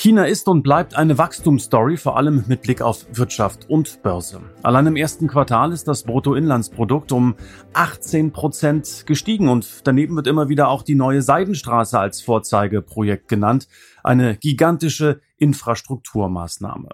China ist und bleibt eine Wachstumsstory, vor allem mit Blick auf Wirtschaft und Börse. Allein im ersten Quartal ist das Bruttoinlandsprodukt um 18 Prozent gestiegen und daneben wird immer wieder auch die neue Seidenstraße als Vorzeigeprojekt genannt. Eine gigantische Infrastrukturmaßnahme.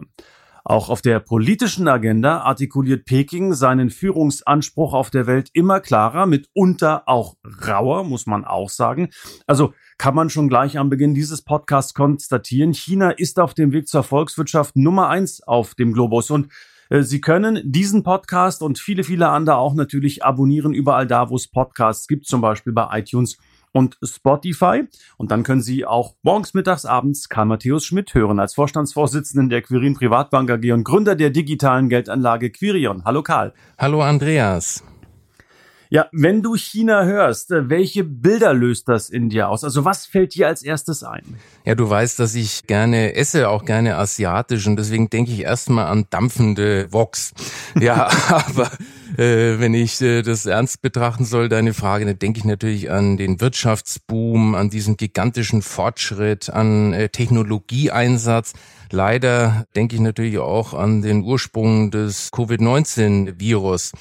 Auch auf der politischen Agenda artikuliert Peking seinen Führungsanspruch auf der Welt immer klarer, mitunter auch rauer, muss man auch sagen. Also kann man schon gleich am Beginn dieses Podcasts konstatieren, China ist auf dem Weg zur Volkswirtschaft Nummer eins auf dem Globus und äh, Sie können diesen Podcast und viele, viele andere auch natürlich abonnieren überall da, wo es Podcasts gibt, zum Beispiel bei iTunes und Spotify. Und dann können Sie auch morgens, mittags, abends Karl Matthäus Schmidt hören als Vorstandsvorsitzenden der Quirin Privatbank AG und Gründer der digitalen Geldanlage Quirion. Hallo Karl. Hallo Andreas. Ja, wenn du China hörst, äh, welche Bilder löst das in dir aus? Also was fällt dir als erstes ein? Ja, du weißt, dass ich gerne esse, auch gerne asiatisch und deswegen denke ich erstmal an dampfende Woks. Ja, aber äh, wenn ich äh, das ernst betrachten soll, deine Frage, dann denke ich natürlich an den Wirtschaftsboom, an diesen gigantischen Fortschritt, an äh, Technologieeinsatz. Leider denke ich natürlich auch an den Ursprung des Covid-19-Virus.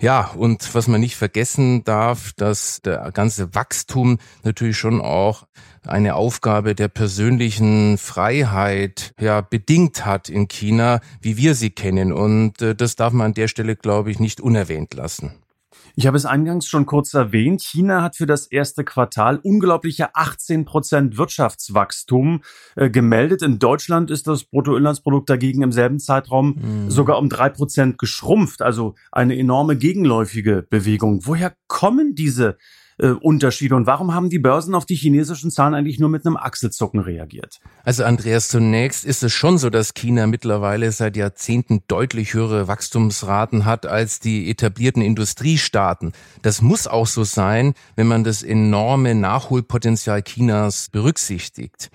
Ja, und was man nicht vergessen darf, dass der ganze Wachstum natürlich schon auch eine Aufgabe der persönlichen Freiheit ja bedingt hat in China, wie wir sie kennen. Und äh, das darf man an der Stelle, glaube ich, nicht unerwähnt lassen. Ich habe es eingangs schon kurz erwähnt. China hat für das erste Quartal unglaubliche 18 Prozent Wirtschaftswachstum äh, gemeldet. In Deutschland ist das Bruttoinlandsprodukt dagegen im selben Zeitraum mhm. sogar um drei Prozent geschrumpft. Also eine enorme gegenläufige Bewegung. Woher kommen diese äh, Unterschiede und warum haben die Börsen auf die chinesischen Zahlen eigentlich nur mit einem Achselzucken reagiert? Also Andreas, zunächst ist es schon so, dass China mittlerweile seit Jahrzehnten deutlich höhere Wachstumsraten hat als die etablierten Industriestaaten. Das muss auch so sein, wenn man das enorme Nachholpotenzial Chinas berücksichtigt.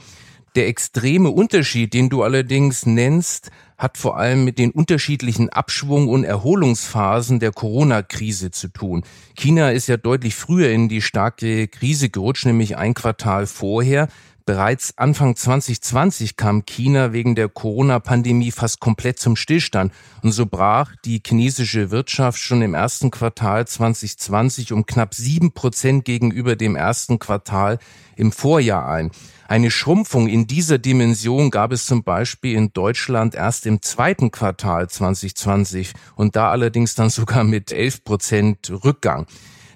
Der extreme Unterschied, den du allerdings nennst, hat vor allem mit den unterschiedlichen Abschwung- und Erholungsphasen der Corona-Krise zu tun. China ist ja deutlich früher in die starke Krise gerutscht, nämlich ein Quartal vorher. Bereits Anfang 2020 kam China wegen der Corona-Pandemie fast komplett zum Stillstand und so brach die chinesische Wirtschaft schon im ersten Quartal 2020 um knapp sieben Prozent gegenüber dem ersten Quartal im Vorjahr ein. Eine Schrumpfung in dieser Dimension gab es zum Beispiel in Deutschland erst im zweiten Quartal 2020 und da allerdings dann sogar mit 11 Prozent Rückgang.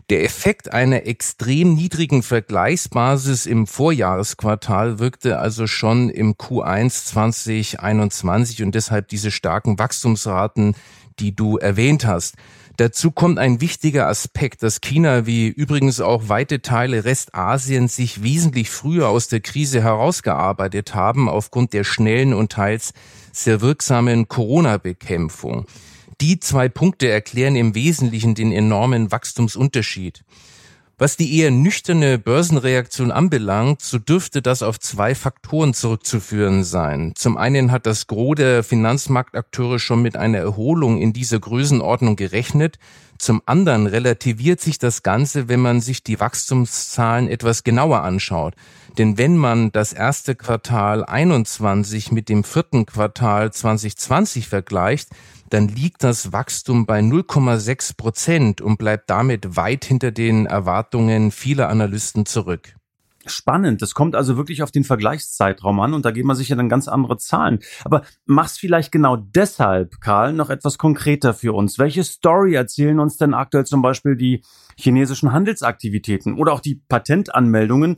Der Effekt einer extrem niedrigen Vergleichsbasis im Vorjahresquartal wirkte also schon im Q1 2021 und deshalb diese starken Wachstumsraten, die du erwähnt hast. Dazu kommt ein wichtiger Aspekt, dass China wie übrigens auch weite Teile Restasiens sich wesentlich früher aus der Krise herausgearbeitet haben aufgrund der schnellen und teils sehr wirksamen Corona-Bekämpfung. Die zwei Punkte erklären im Wesentlichen den enormen Wachstumsunterschied. Was die eher nüchterne Börsenreaktion anbelangt, so dürfte das auf zwei Faktoren zurückzuführen sein. Zum einen hat das Gros der Finanzmarktakteure schon mit einer Erholung in dieser Größenordnung gerechnet. Zum anderen relativiert sich das Ganze, wenn man sich die Wachstumszahlen etwas genauer anschaut. Denn wenn man das erste Quartal 21 mit dem vierten Quartal 2020 vergleicht, dann liegt das Wachstum bei 0,6 Prozent und bleibt damit weit hinter den Erwartungen vieler Analysten zurück. Spannend. Das kommt also wirklich auf den Vergleichszeitraum an und da geben wir sicher dann ganz andere Zahlen. Aber mach's vielleicht genau deshalb, Karl, noch etwas konkreter für uns. Welche Story erzählen uns denn aktuell zum Beispiel die chinesischen Handelsaktivitäten oder auch die Patentanmeldungen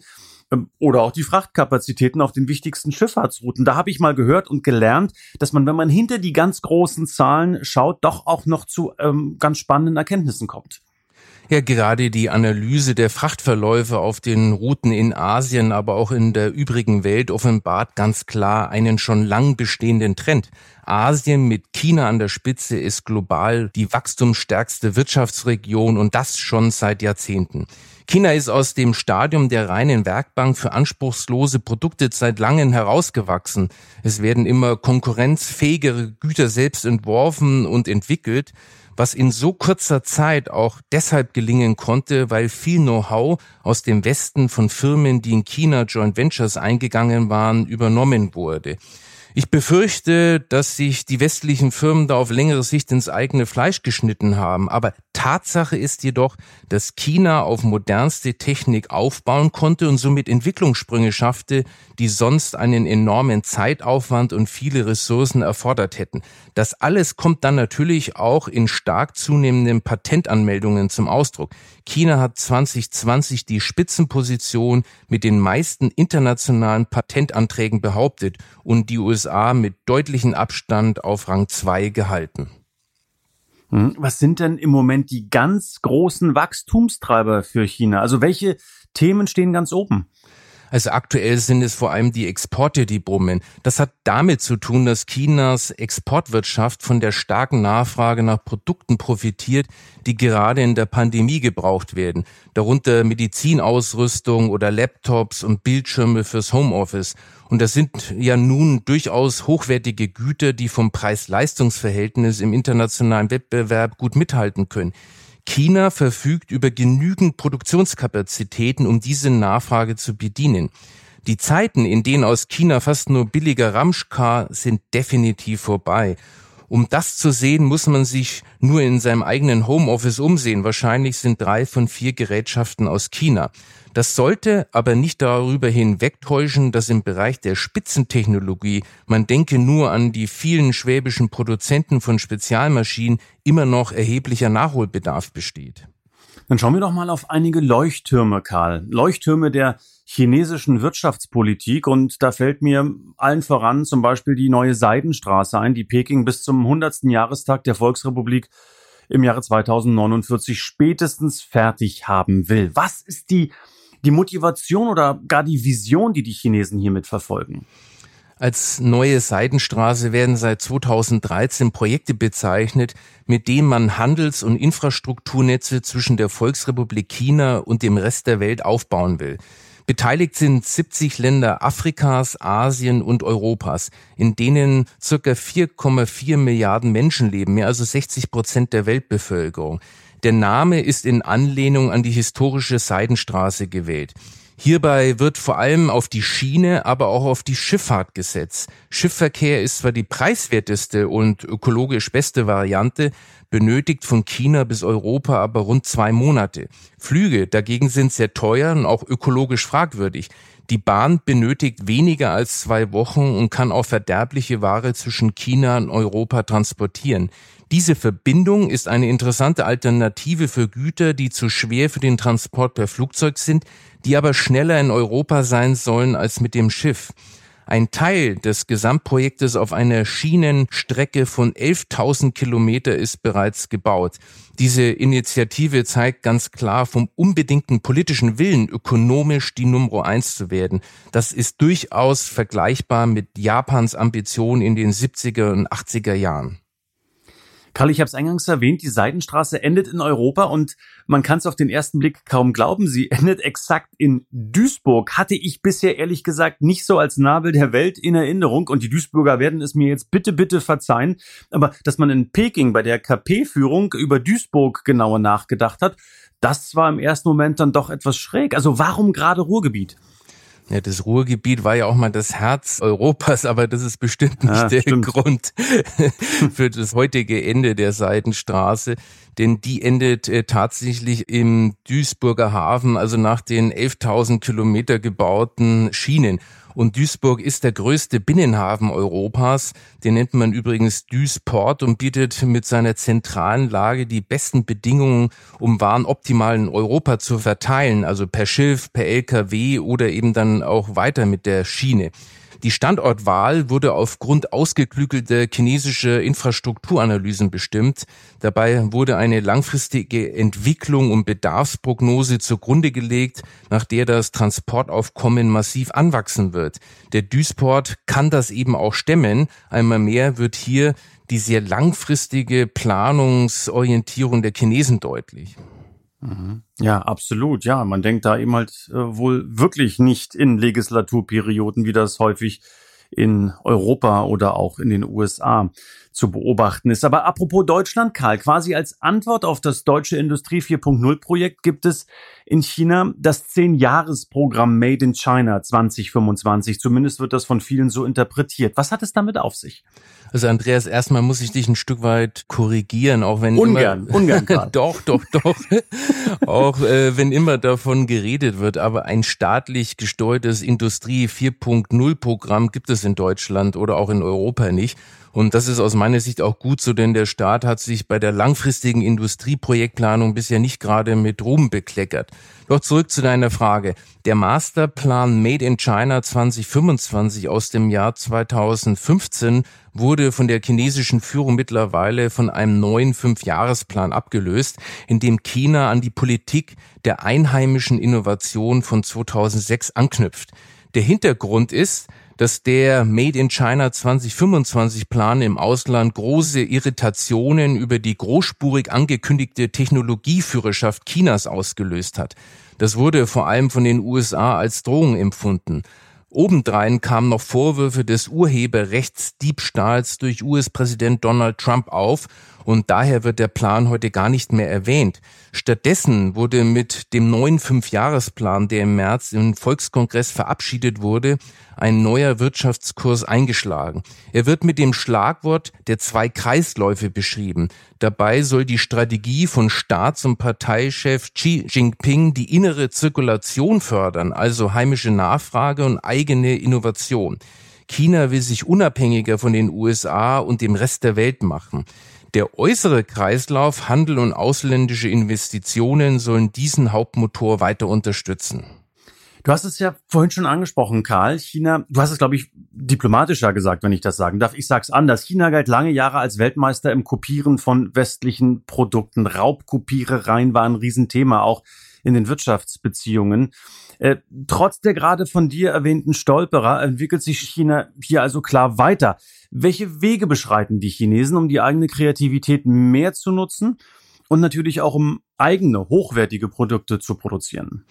oder auch die Frachtkapazitäten auf den wichtigsten Schifffahrtsrouten. Da habe ich mal gehört und gelernt, dass man, wenn man hinter die ganz großen Zahlen schaut, doch auch noch zu ähm, ganz spannenden Erkenntnissen kommt. Ja, gerade die Analyse der Frachtverläufe auf den Routen in Asien, aber auch in der übrigen Welt offenbart ganz klar einen schon lang bestehenden Trend. Asien mit China an der Spitze ist global die wachstumsstärkste Wirtschaftsregion und das schon seit Jahrzehnten. China ist aus dem Stadium der reinen Werkbank für anspruchslose Produkte seit langem herausgewachsen. Es werden immer konkurrenzfähigere Güter selbst entworfen und entwickelt was in so kurzer Zeit auch deshalb gelingen konnte, weil viel Know-how aus dem Westen von Firmen, die in China Joint Ventures eingegangen waren, übernommen wurde. Ich befürchte, dass sich die westlichen Firmen da auf längere Sicht ins eigene Fleisch geschnitten haben. Aber Tatsache ist jedoch, dass China auf modernste Technik aufbauen konnte und somit Entwicklungssprünge schaffte, die sonst einen enormen Zeitaufwand und viele Ressourcen erfordert hätten. Das alles kommt dann natürlich auch in stark zunehmenden Patentanmeldungen zum Ausdruck. China hat 2020 die Spitzenposition mit den meisten internationalen Patentanträgen behauptet und die USA mit deutlichem Abstand auf Rang 2 gehalten. Hm, was sind denn im Moment die ganz großen Wachstumstreiber für China? Also welche Themen stehen ganz oben? Also aktuell sind es vor allem die Exporte, die brummen. Das hat damit zu tun, dass Chinas Exportwirtschaft von der starken Nachfrage nach Produkten profitiert, die gerade in der Pandemie gebraucht werden. Darunter Medizinausrüstung oder Laptops und Bildschirme fürs Homeoffice. Und das sind ja nun durchaus hochwertige Güter, die vom Preis-Leistungs-Verhältnis im internationalen Wettbewerb gut mithalten können. China verfügt über genügend Produktionskapazitäten, um diese Nachfrage zu bedienen. Die Zeiten, in denen aus China fast nur billiger Ramsch kam, sind definitiv vorbei. Um das zu sehen, muss man sich nur in seinem eigenen Homeoffice umsehen. Wahrscheinlich sind drei von vier Gerätschaften aus China. Das sollte aber nicht darüber hinwegtäuschen, dass im Bereich der Spitzentechnologie, man denke nur an die vielen schwäbischen Produzenten von Spezialmaschinen, immer noch erheblicher Nachholbedarf besteht. Dann schauen wir doch mal auf einige Leuchttürme, Karl. Leuchttürme der chinesischen Wirtschaftspolitik und da fällt mir allen voran zum Beispiel die neue Seidenstraße ein, die Peking bis zum 100. Jahrestag der Volksrepublik im Jahre 2049 spätestens fertig haben will. Was ist die die Motivation oder gar die Vision, die die Chinesen hiermit verfolgen? Als neue Seidenstraße werden seit 2013 Projekte bezeichnet, mit denen man Handels- und Infrastrukturnetze zwischen der Volksrepublik China und dem Rest der Welt aufbauen will. Beteiligt sind 70 Länder Afrikas, Asien und Europas, in denen circa 4,4 Milliarden Menschen leben, mehr also 60 Prozent der Weltbevölkerung. Der Name ist in Anlehnung an die historische Seidenstraße gewählt. Hierbei wird vor allem auf die Schiene, aber auch auf die Schifffahrt gesetzt. Schiffverkehr ist zwar die preiswerteste und ökologisch beste Variante, benötigt von China bis Europa aber rund zwei Monate. Flüge dagegen sind sehr teuer und auch ökologisch fragwürdig. Die Bahn benötigt weniger als zwei Wochen und kann auch verderbliche Ware zwischen China und Europa transportieren. Diese Verbindung ist eine interessante Alternative für Güter, die zu schwer für den Transport per Flugzeug sind, die aber schneller in Europa sein sollen als mit dem Schiff. Ein Teil des Gesamtprojektes auf einer Schienenstrecke von 11.000 Kilometer ist bereits gebaut. Diese Initiative zeigt ganz klar vom unbedingten politischen Willen, ökonomisch die Nummer eins zu werden. Das ist durchaus vergleichbar mit Japans Ambition in den 70er und 80er Jahren. Karl, ich habe es eingangs erwähnt, die Seidenstraße endet in Europa und man kann es auf den ersten Blick kaum glauben, sie endet exakt in Duisburg. Hatte ich bisher ehrlich gesagt nicht so als Nabel der Welt in Erinnerung und die Duisburger werden es mir jetzt bitte, bitte verzeihen. Aber dass man in Peking bei der KP-Führung über Duisburg genauer nachgedacht hat, das war im ersten Moment dann doch etwas schräg. Also warum gerade Ruhrgebiet? Ja, das Ruhrgebiet war ja auch mal das Herz Europas, aber das ist bestimmt nicht ja, der stimmt. Grund für das heutige Ende der Seidenstraße, denn die endet äh, tatsächlich im Duisburger Hafen, also nach den 11.000 Kilometer gebauten Schienen. Und Duisburg ist der größte Binnenhafen Europas. Den nennt man übrigens Duisport und bietet mit seiner zentralen Lage die besten Bedingungen, um Waren optimal in Europa zu verteilen, also per Schiff, per LKW oder eben dann auch weiter mit der Schiene. Die Standortwahl wurde aufgrund ausgeklügelter chinesischer Infrastrukturanalysen bestimmt. Dabei wurde eine langfristige Entwicklung und Bedarfsprognose zugrunde gelegt, nach der das Transportaufkommen massiv anwachsen wird. Der Duisport kann das eben auch stemmen. Einmal mehr wird hier die sehr langfristige Planungsorientierung der Chinesen deutlich. Mhm. Ja, absolut. Ja, man denkt da eben halt äh, wohl wirklich nicht in Legislaturperioden, wie das häufig in Europa oder auch in den USA zu beobachten ist. Aber apropos Deutschland, Karl, quasi als Antwort auf das deutsche Industrie 4.0 Projekt gibt es in China das 10-Jahres-Programm Made in China 2025. Zumindest wird das von vielen so interpretiert. Was hat es damit auf sich? Also Andreas, erstmal muss ich dich ein Stück weit korrigieren, auch wenn ungern, immer, ungern, doch, doch, doch, auch äh, wenn immer davon geredet wird, aber ein staatlich gesteuertes Industrie 4.0 Programm gibt es in Deutschland oder auch in Europa nicht. Und das ist aus meiner Sicht auch gut so, denn der Staat hat sich bei der langfristigen Industrieprojektplanung bisher nicht gerade mit Ruhm bekleckert. Doch zurück zu deiner Frage. Der Masterplan Made in China 2025 aus dem Jahr 2015 wurde von der chinesischen Führung mittlerweile von einem neuen Fünfjahresplan abgelöst, in dem China an die Politik der einheimischen Innovation von 2006 anknüpft. Der Hintergrund ist, dass der Made in China 2025 Plan im Ausland große Irritationen über die großspurig angekündigte Technologieführerschaft Chinas ausgelöst hat. Das wurde vor allem von den USA als Drohung empfunden. Obendrein kamen noch Vorwürfe des Urheberrechtsdiebstahls durch US-Präsident Donald Trump auf und daher wird der Plan heute gar nicht mehr erwähnt. Stattdessen wurde mit dem neuen Fünfjahresplan, der im März im Volkskongress verabschiedet wurde, ein neuer Wirtschaftskurs eingeschlagen. Er wird mit dem Schlagwort der zwei Kreisläufe beschrieben. Dabei soll die Strategie von Staats- und Parteichef Xi Jinping die innere Zirkulation fördern, also heimische Nachfrage und eigene Innovation. China will sich unabhängiger von den USA und dem Rest der Welt machen. Der äußere Kreislauf, Handel und ausländische Investitionen sollen diesen Hauptmotor weiter unterstützen. Du hast es ja vorhin schon angesprochen, Karl. China, du hast es, glaube ich, diplomatischer gesagt, wenn ich das sagen darf. Ich sag's anders. China galt lange Jahre als Weltmeister im Kopieren von westlichen Produkten. Raubkopierereien war ein Riesenthema, auch in den Wirtschaftsbeziehungen. Äh, trotz der gerade von dir erwähnten Stolperer entwickelt sich China hier also klar weiter. Welche Wege beschreiten die Chinesen, um die eigene Kreativität mehr zu nutzen und natürlich auch um eigene, hochwertige Produkte zu produzieren?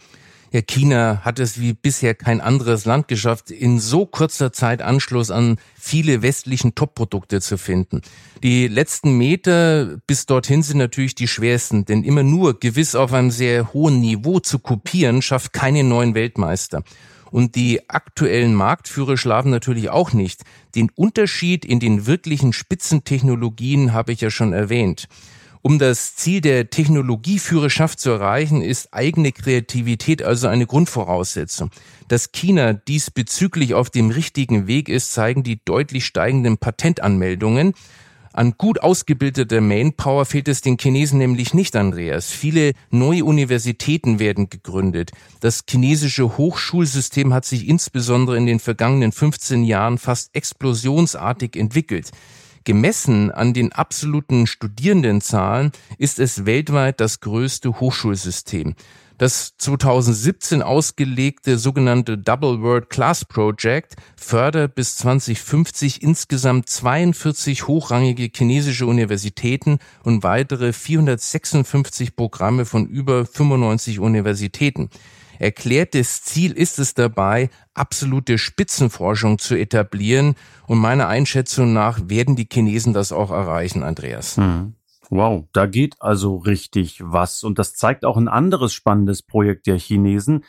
Ja, China hat es wie bisher kein anderes Land geschafft, in so kurzer Zeit Anschluss an viele westlichen Top-Produkte zu finden. Die letzten Meter bis dorthin sind natürlich die schwersten, denn immer nur gewiss auf einem sehr hohen Niveau zu kopieren, schafft keine neuen Weltmeister. Und die aktuellen Marktführer schlafen natürlich auch nicht. Den Unterschied in den wirklichen Spitzentechnologien habe ich ja schon erwähnt. Um das Ziel der Technologieführerschaft zu erreichen, ist eigene Kreativität also eine Grundvoraussetzung. Dass China diesbezüglich auf dem richtigen Weg ist, zeigen die deutlich steigenden Patentanmeldungen. An gut ausgebildeter Manpower fehlt es den Chinesen nämlich nicht, Andreas. Viele neue Universitäten werden gegründet. Das chinesische Hochschulsystem hat sich insbesondere in den vergangenen 15 Jahren fast explosionsartig entwickelt. Gemessen an den absoluten Studierendenzahlen ist es weltweit das größte Hochschulsystem. Das 2017 ausgelegte sogenannte Double World Class Project fördert bis 2050 insgesamt 42 hochrangige chinesische Universitäten und weitere 456 Programme von über 95 Universitäten. Erklärtes Ziel ist es dabei, absolute Spitzenforschung zu etablieren. Und meiner Einschätzung nach werden die Chinesen das auch erreichen, Andreas. Hm. Wow, da geht also richtig was. Und das zeigt auch ein anderes spannendes Projekt der Chinesen.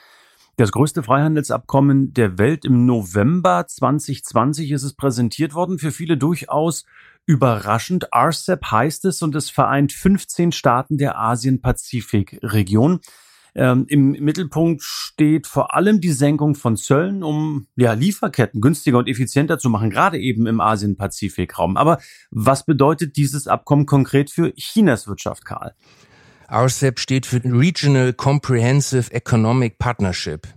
Das größte Freihandelsabkommen der Welt im November 2020 ist es präsentiert worden. Für viele durchaus überraschend. RCEP heißt es und es vereint 15 Staaten der Asien-Pazifik-Region. Ähm, Im Mittelpunkt steht vor allem die Senkung von Zöllen, um ja, Lieferketten günstiger und effizienter zu machen, gerade eben im Asien-Pazifik-Raum. Aber was bedeutet dieses Abkommen konkret für Chinas Wirtschaft, Karl? RCEP steht für Regional Comprehensive Economic Partnership.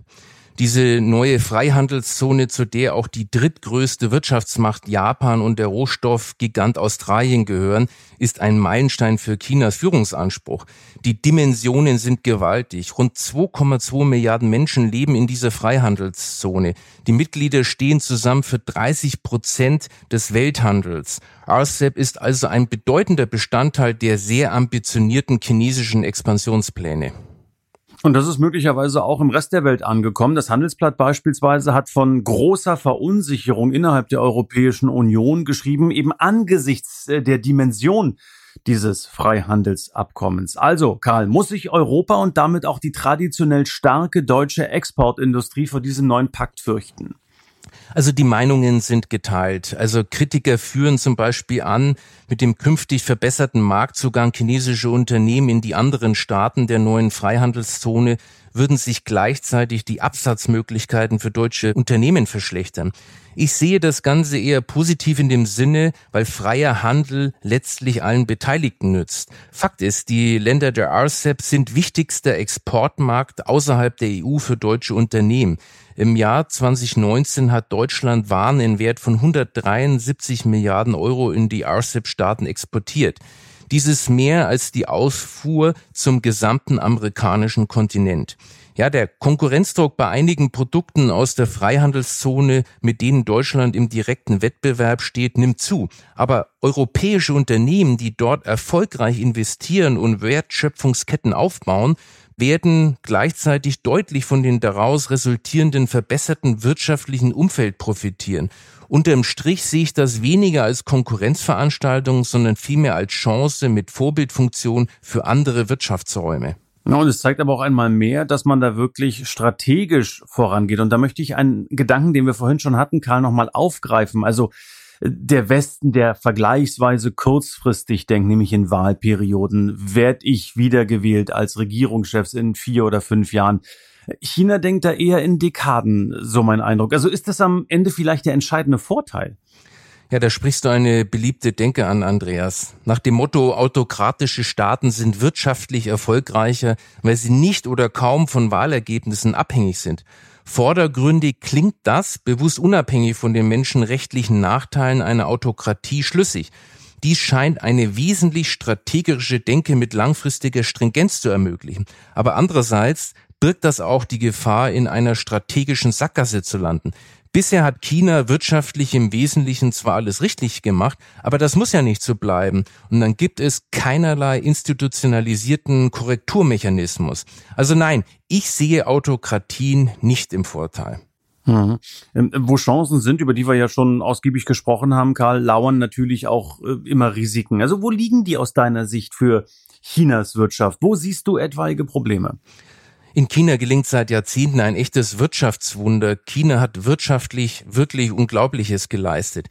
Diese neue Freihandelszone, zu der auch die drittgrößte Wirtschaftsmacht Japan und der Rohstoffgigant Australien gehören, ist ein Meilenstein für Chinas Führungsanspruch. Die Dimensionen sind gewaltig. Rund 2,2 Milliarden Menschen leben in dieser Freihandelszone. Die Mitglieder stehen zusammen für 30 Prozent des Welthandels. RCEP ist also ein bedeutender Bestandteil der sehr ambitionierten chinesischen Expansionspläne. Und das ist möglicherweise auch im Rest der Welt angekommen. Das Handelsblatt beispielsweise hat von großer Verunsicherung innerhalb der Europäischen Union geschrieben, eben angesichts äh, der Dimension dieses Freihandelsabkommens. Also, Karl, muss sich Europa und damit auch die traditionell starke deutsche Exportindustrie vor diesem neuen Pakt fürchten? Also die Meinungen sind geteilt. Also Kritiker führen zum Beispiel an, mit dem künftig verbesserten Marktzugang chinesischer Unternehmen in die anderen Staaten der neuen Freihandelszone würden sich gleichzeitig die Absatzmöglichkeiten für deutsche Unternehmen verschlechtern. Ich sehe das Ganze eher positiv in dem Sinne, weil freier Handel letztlich allen Beteiligten nützt. Fakt ist, die Länder der RCEP sind wichtigster Exportmarkt außerhalb der EU für deutsche Unternehmen. Im Jahr 2019 hat Deutschland Waren in Wert von 173 Milliarden Euro in die RCEP-Staaten exportiert. Dieses mehr als die Ausfuhr zum gesamten amerikanischen Kontinent. Ja, der Konkurrenzdruck bei einigen Produkten aus der Freihandelszone, mit denen Deutschland im direkten Wettbewerb steht, nimmt zu. Aber europäische Unternehmen, die dort erfolgreich investieren und Wertschöpfungsketten aufbauen, werden gleichzeitig deutlich von den daraus resultierenden verbesserten wirtschaftlichen Umfeld profitieren. Unterm Strich sehe ich das weniger als Konkurrenzveranstaltung, sondern vielmehr als Chance mit Vorbildfunktion für andere Wirtschaftsräume. Ja, und es zeigt aber auch einmal mehr, dass man da wirklich strategisch vorangeht. Und da möchte ich einen Gedanken, den wir vorhin schon hatten, Karl, nochmal aufgreifen. Also der Westen, der vergleichsweise kurzfristig denkt, nämlich in Wahlperioden, werde ich wiedergewählt als Regierungschefs in vier oder fünf Jahren. China denkt da eher in Dekaden, so mein Eindruck. Also ist das am Ende vielleicht der entscheidende Vorteil? Ja, da sprichst du eine beliebte Denke an, Andreas. Nach dem Motto, autokratische Staaten sind wirtschaftlich erfolgreicher, weil sie nicht oder kaum von Wahlergebnissen abhängig sind. Vordergründig klingt das, bewusst unabhängig von den menschenrechtlichen Nachteilen einer Autokratie, schlüssig. Dies scheint eine wesentlich strategische Denke mit langfristiger Stringenz zu ermöglichen. Aber andererseits birgt das auch die Gefahr, in einer strategischen Sackgasse zu landen. Bisher hat China wirtschaftlich im Wesentlichen zwar alles richtig gemacht, aber das muss ja nicht so bleiben. Und dann gibt es keinerlei institutionalisierten Korrekturmechanismus. Also nein, ich sehe Autokratien nicht im Vorteil. Mhm. Wo Chancen sind, über die wir ja schon ausgiebig gesprochen haben, Karl, lauern natürlich auch äh, immer Risiken. Also wo liegen die aus deiner Sicht für Chinas Wirtschaft? Wo siehst du etwaige Probleme? In China gelingt seit Jahrzehnten ein echtes Wirtschaftswunder. China hat wirtschaftlich wirklich Unglaubliches geleistet.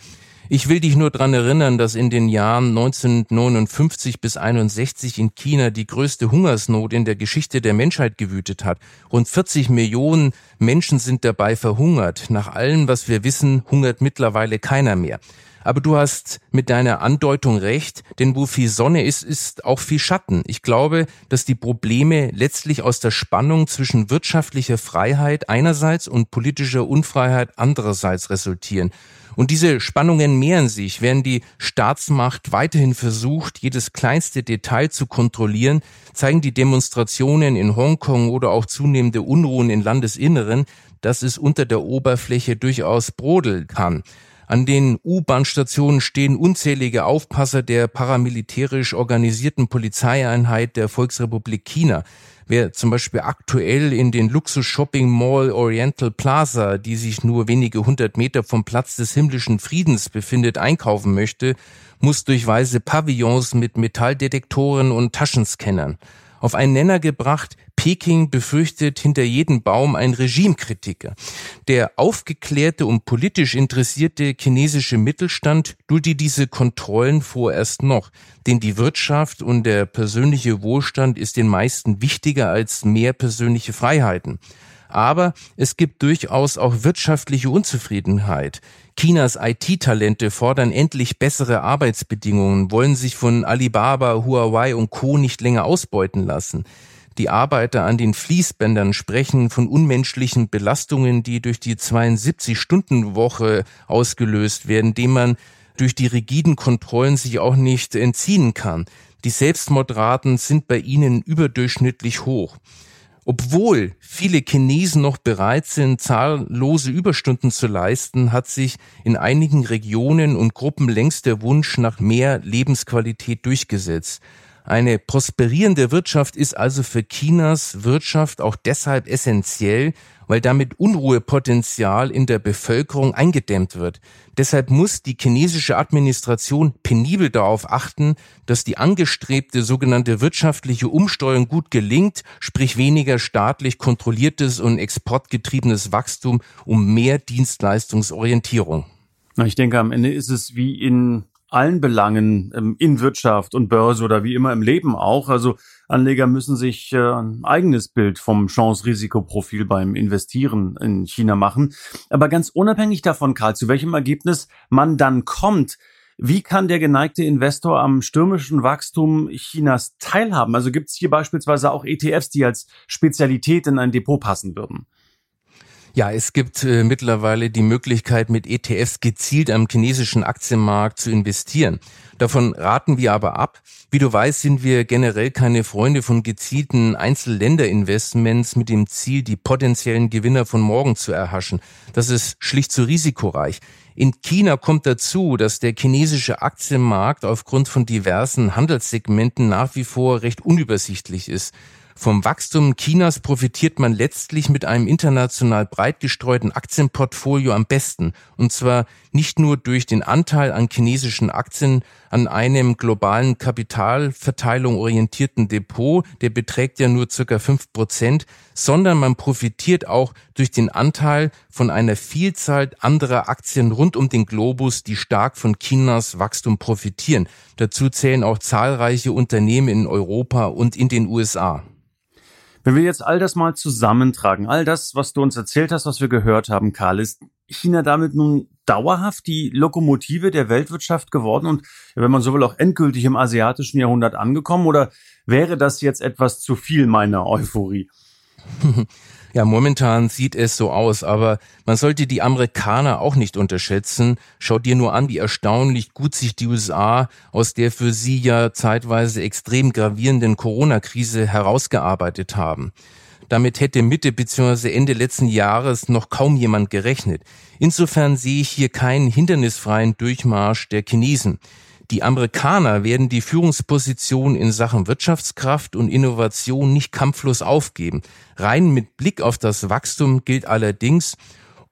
Ich will dich nur dran erinnern, dass in den Jahren 1959 bis 61 in China die größte Hungersnot in der Geschichte der Menschheit gewütet hat. Rund 40 Millionen Menschen sind dabei verhungert. Nach allem, was wir wissen, hungert mittlerweile keiner mehr. Aber du hast mit deiner Andeutung recht, denn wo viel Sonne ist, ist auch viel Schatten. Ich glaube, dass die Probleme letztlich aus der Spannung zwischen wirtschaftlicher Freiheit einerseits und politischer Unfreiheit andererseits resultieren. Und diese Spannungen mehren sich, während die Staatsmacht weiterhin versucht, jedes kleinste Detail zu kontrollieren, zeigen die Demonstrationen in Hongkong oder auch zunehmende Unruhen in Landesinneren, dass es unter der Oberfläche durchaus brodeln kann. An den U-Bahn-Stationen stehen unzählige Aufpasser der paramilitärisch organisierten Polizeieinheit der Volksrepublik China. Wer zum Beispiel aktuell in den Luxus-Shopping Mall Oriental Plaza, die sich nur wenige hundert Meter vom Platz des himmlischen Friedens befindet, einkaufen möchte, muss durch weiße Pavillons mit Metalldetektoren und Taschenscannern auf einen Nenner gebracht, Peking befürchtet hinter jedem Baum ein Regimekritiker. Der aufgeklärte und politisch interessierte chinesische Mittelstand duldet diese Kontrollen vorerst noch, denn die Wirtschaft und der persönliche Wohlstand ist den meisten wichtiger als mehr persönliche Freiheiten. Aber es gibt durchaus auch wirtschaftliche Unzufriedenheit. Chinas IT-Talente fordern endlich bessere Arbeitsbedingungen, wollen sich von Alibaba, Huawei und Co. nicht länger ausbeuten lassen. Die Arbeiter an den Fließbändern sprechen von unmenschlichen Belastungen, die durch die 72-Stunden-Woche ausgelöst werden, dem man durch die rigiden Kontrollen sich auch nicht entziehen kann. Die Selbstmordraten sind bei ihnen überdurchschnittlich hoch. Obwohl viele Chinesen noch bereit sind, zahllose Überstunden zu leisten, hat sich in einigen Regionen und Gruppen längst der Wunsch nach mehr Lebensqualität durchgesetzt. Eine prosperierende Wirtschaft ist also für Chinas Wirtschaft auch deshalb essentiell, weil damit Unruhepotenzial in der Bevölkerung eingedämmt wird. Deshalb muss die chinesische Administration penibel darauf achten, dass die angestrebte sogenannte wirtschaftliche Umsteuerung gut gelingt, sprich weniger staatlich kontrolliertes und exportgetriebenes Wachstum, um mehr Dienstleistungsorientierung. Ich denke, am Ende ist es wie in allen Belangen ähm, in Wirtschaft und Börse oder wie immer im Leben auch. Also Anleger müssen sich äh, ein eigenes Bild vom Chance-Risikoprofil beim Investieren in China machen. Aber ganz unabhängig davon, Karl, zu welchem Ergebnis man dann kommt, wie kann der geneigte Investor am stürmischen Wachstum Chinas teilhaben? Also gibt es hier beispielsweise auch ETFs, die als Spezialität in ein Depot passen würden? Ja, es gibt äh, mittlerweile die Möglichkeit, mit ETFs gezielt am chinesischen Aktienmarkt zu investieren. Davon raten wir aber ab. Wie du weißt, sind wir generell keine Freunde von gezielten Einzelländerinvestments mit dem Ziel, die potenziellen Gewinner von morgen zu erhaschen. Das ist schlicht zu risikoreich. In China kommt dazu, dass der chinesische Aktienmarkt aufgrund von diversen Handelssegmenten nach wie vor recht unübersichtlich ist. Vom Wachstum Chinas profitiert man letztlich mit einem international breit gestreuten Aktienportfolio am besten. Und zwar nicht nur durch den Anteil an chinesischen Aktien an einem globalen Kapitalverteilung orientierten Depot, der beträgt ja nur circa fünf Prozent, sondern man profitiert auch durch den Anteil von einer Vielzahl anderer Aktien rund um den Globus, die stark von Chinas Wachstum profitieren. Dazu zählen auch zahlreiche Unternehmen in Europa und in den USA. Wenn wir jetzt all das mal zusammentragen, all das, was du uns erzählt hast, was wir gehört haben, Karl, ist China damit nun dauerhaft die Lokomotive der Weltwirtschaft geworden und, wenn man so will, auch endgültig im asiatischen Jahrhundert angekommen? Oder wäre das jetzt etwas zu viel meiner Euphorie? Ja, momentan sieht es so aus, aber man sollte die Amerikaner auch nicht unterschätzen. Schaut dir nur an, wie erstaunlich gut sich die USA aus der für sie ja zeitweise extrem gravierenden Corona-Krise herausgearbeitet haben. Damit hätte Mitte bzw. Ende letzten Jahres noch kaum jemand gerechnet. Insofern sehe ich hier keinen hindernisfreien Durchmarsch der Chinesen. Die Amerikaner werden die Führungsposition in Sachen Wirtschaftskraft und Innovation nicht kampflos aufgeben. Rein mit Blick auf das Wachstum gilt allerdings,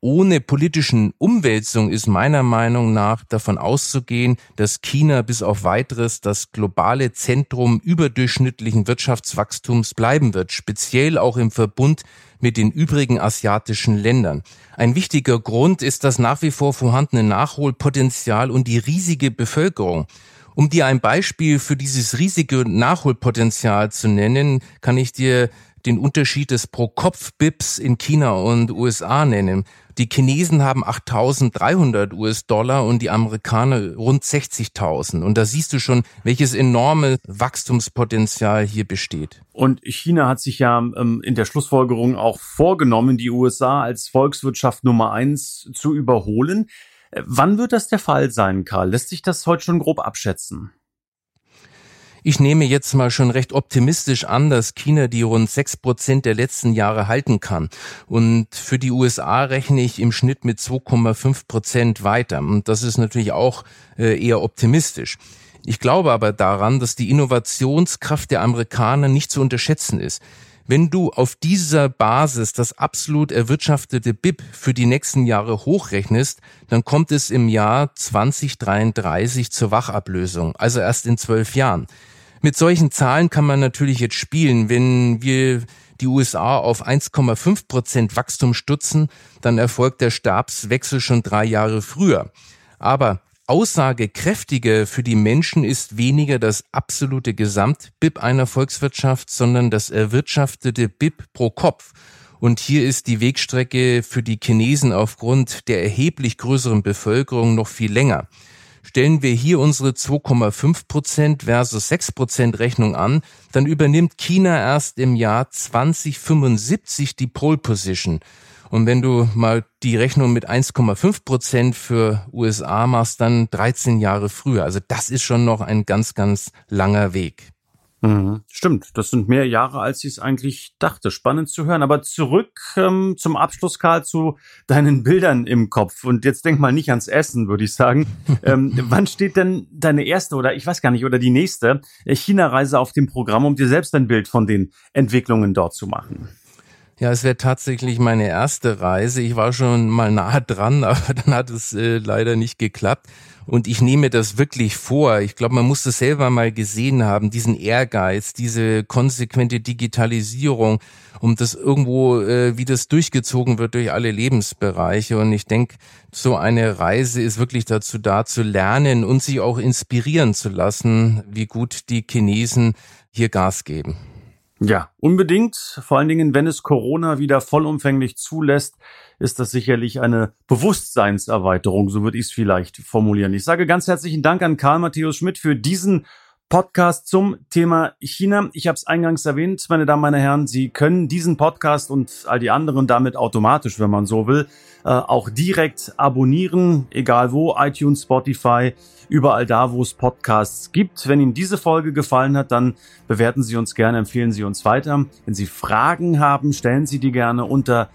ohne politischen Umwälzung ist meiner Meinung nach davon auszugehen, dass China bis auf weiteres das globale Zentrum überdurchschnittlichen Wirtschaftswachstums bleiben wird, speziell auch im Verbund mit den übrigen asiatischen Ländern. Ein wichtiger Grund ist das nach wie vor vorhandene Nachholpotenzial und die riesige Bevölkerung. Um dir ein Beispiel für dieses riesige Nachholpotenzial zu nennen, kann ich dir den Unterschied des Pro-Kopf-BIPs in China und USA nennen. Die Chinesen haben 8.300 US-Dollar und die Amerikaner rund 60.000. Und da siehst du schon, welches enorme Wachstumspotenzial hier besteht. Und China hat sich ja ähm, in der Schlussfolgerung auch vorgenommen, die USA als Volkswirtschaft Nummer eins zu überholen. Äh, wann wird das der Fall sein, Karl? Lässt sich das heute schon grob abschätzen? Ich nehme jetzt mal schon recht optimistisch an, dass China die rund sechs Prozent der letzten Jahre halten kann. Und für die USA rechne ich im Schnitt mit 2,5 Prozent weiter. Und das ist natürlich auch äh, eher optimistisch. Ich glaube aber daran, dass die Innovationskraft der Amerikaner nicht zu unterschätzen ist. Wenn du auf dieser Basis das absolut erwirtschaftete BIP für die nächsten Jahre hochrechnest, dann kommt es im Jahr 2033 zur Wachablösung, also erst in zwölf Jahren. Mit solchen Zahlen kann man natürlich jetzt spielen. Wenn wir die USA auf 1,5 Prozent Wachstum stutzen, dann erfolgt der Stabswechsel schon drei Jahre früher. Aber aussagekräftiger für die Menschen ist weniger das absolute Gesamt-BIP einer Volkswirtschaft, sondern das erwirtschaftete BIP pro Kopf. Und hier ist die Wegstrecke für die Chinesen aufgrund der erheblich größeren Bevölkerung noch viel länger. Stellen wir hier unsere 2,5 Prozent versus 6 Prozent Rechnung an, dann übernimmt China erst im Jahr 2075 die Pole Position. Und wenn du mal die Rechnung mit 1,5 Prozent für USA machst, dann 13 Jahre früher. Also das ist schon noch ein ganz, ganz langer Weg. Mhm. Stimmt, das sind mehr Jahre, als ich es eigentlich dachte. Spannend zu hören. Aber zurück ähm, zum Abschluss, Karl, zu deinen Bildern im Kopf. Und jetzt denk mal nicht ans Essen, würde ich sagen. ähm, wann steht denn deine erste oder ich weiß gar nicht, oder die nächste China-Reise auf dem Programm, um dir selbst ein Bild von den Entwicklungen dort zu machen? Ja, es wäre tatsächlich meine erste Reise. Ich war schon mal nahe dran, aber dann hat es äh, leider nicht geklappt. Und ich nehme das wirklich vor. Ich glaube, man muss das selber mal gesehen haben, diesen Ehrgeiz, diese konsequente Digitalisierung, um das irgendwo, äh, wie das durchgezogen wird durch alle Lebensbereiche. Und ich denke, so eine Reise ist wirklich dazu da, zu lernen und sich auch inspirieren zu lassen, wie gut die Chinesen hier Gas geben. Ja, unbedingt. Vor allen Dingen, wenn es Corona wieder vollumfänglich zulässt, ist das sicherlich eine Bewusstseinserweiterung, so würde ich es vielleicht formulieren. Ich sage ganz herzlichen Dank an Karl Matthäus Schmidt für diesen Podcast zum Thema China. Ich habe es eingangs erwähnt, meine Damen, meine Herren, Sie können diesen Podcast und all die anderen damit automatisch, wenn man so will, äh, auch direkt abonnieren, egal wo, iTunes, Spotify, überall da, wo es Podcasts gibt. Wenn Ihnen diese Folge gefallen hat, dann bewerten Sie uns gerne, empfehlen Sie uns weiter. Wenn Sie Fragen haben, stellen Sie die gerne unter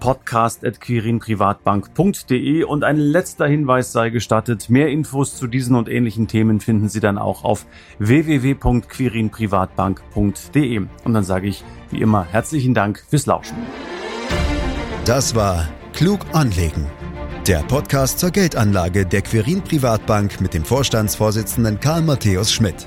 podcast.quirinprivatbank.de und ein letzter Hinweis sei gestattet. Mehr Infos zu diesen und ähnlichen Themen finden Sie dann auch auf www.quirinprivatbank.de. Und dann sage ich wie immer herzlichen Dank fürs Lauschen. Das war Klug anlegen. Der Podcast zur Geldanlage der Quirin Privatbank mit dem Vorstandsvorsitzenden Karl Matthäus Schmidt.